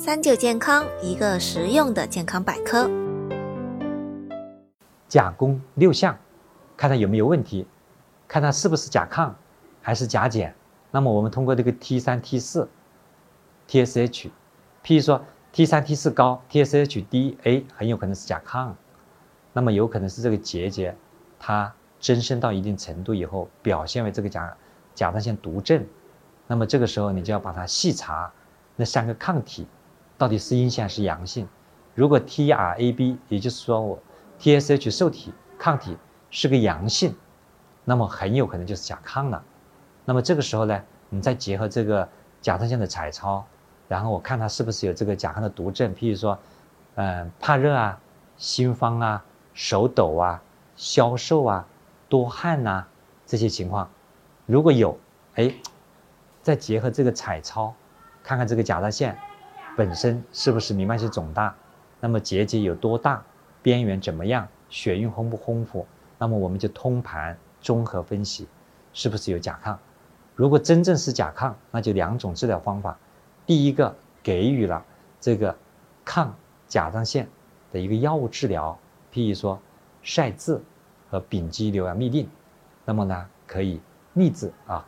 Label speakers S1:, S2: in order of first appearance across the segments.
S1: 三九健康，一个实用的健康百科。
S2: 甲功六项，看它有没有问题，看它是不是甲亢，还是甲减。那么我们通过这个 T 三 T 四 TSH，譬如说 T 三 T 四高，TSH 低，A 很有可能是甲亢。那么有可能是这个结节它增生到一定程度以后，表现为这个甲甲状腺毒症。那么这个时候你就要把它细查那三个抗体到底是阴性还是阳性。如果 TRAB，也就是说我 TSH 受体抗体是个阳性，那么很有可能就是甲亢了。那么这个时候呢，你再结合这个甲状腺的彩超，然后我看它是不是有这个甲亢的毒症，譬如说，嗯，怕热啊、心慌啊、手抖啊、消瘦啊、多汗呐这些情况，如果有，哎，再结合这个彩超，看看这个甲状腺本身是不是弥漫性肿大，那么结节有多大？边缘怎么样？血运丰不丰富？那么我们就通盘综合分析，是不是有甲亢？如果真正是甲亢，那就两种治疗方法。第一个给予了这个抗甲状腺的一个药物治疗，譬如说晒渍和丙基硫胺嘧啶，那么呢可以抑制啊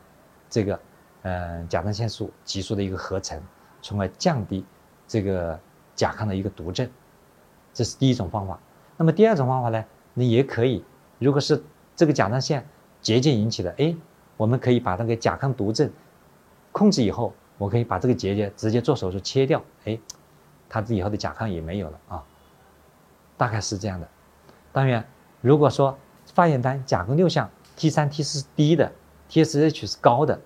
S2: 这个嗯甲状腺素激素的一个合成，从而降低这个甲亢的一个毒症。这是第一种方法。那么第二种方法呢？你也可以，如果是这个甲状腺结节引起的，哎，我们可以把那个甲亢毒症控制以后，我可以把这个结节直接做手术切掉，哎，它以后的甲亢也没有了啊。大概是这样的。当然，如果说化验单甲功六项 T 三 T 四是低的，TSH 是高的，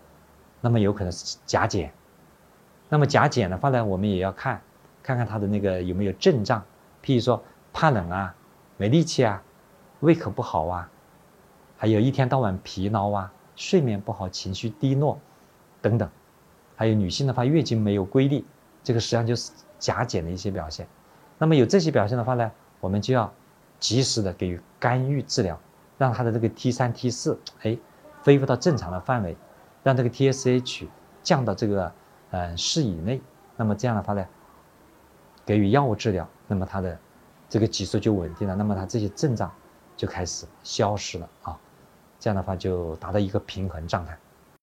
S2: 那么有可能是甲减。那么甲减的话呢，我们也要看，看看他的那个有没有症状。譬如说怕冷啊，没力气啊，胃口不好啊，还有一天到晚疲劳啊，睡眠不好，情绪低落等等，还有女性的话月经没有规律，这个实际上就是甲减的一些表现。那么有这些表现的话呢，我们就要及时的给予干预治疗，让他的这个 T 三 T 四哎恢复到正常的范围，让这个 TSH 降到这个嗯适以内。那么这样的话呢，给予药物治疗。那么它的这个激素就稳定了，那么它这些症状就开始消失了啊，这样的话就达到一个平衡状态。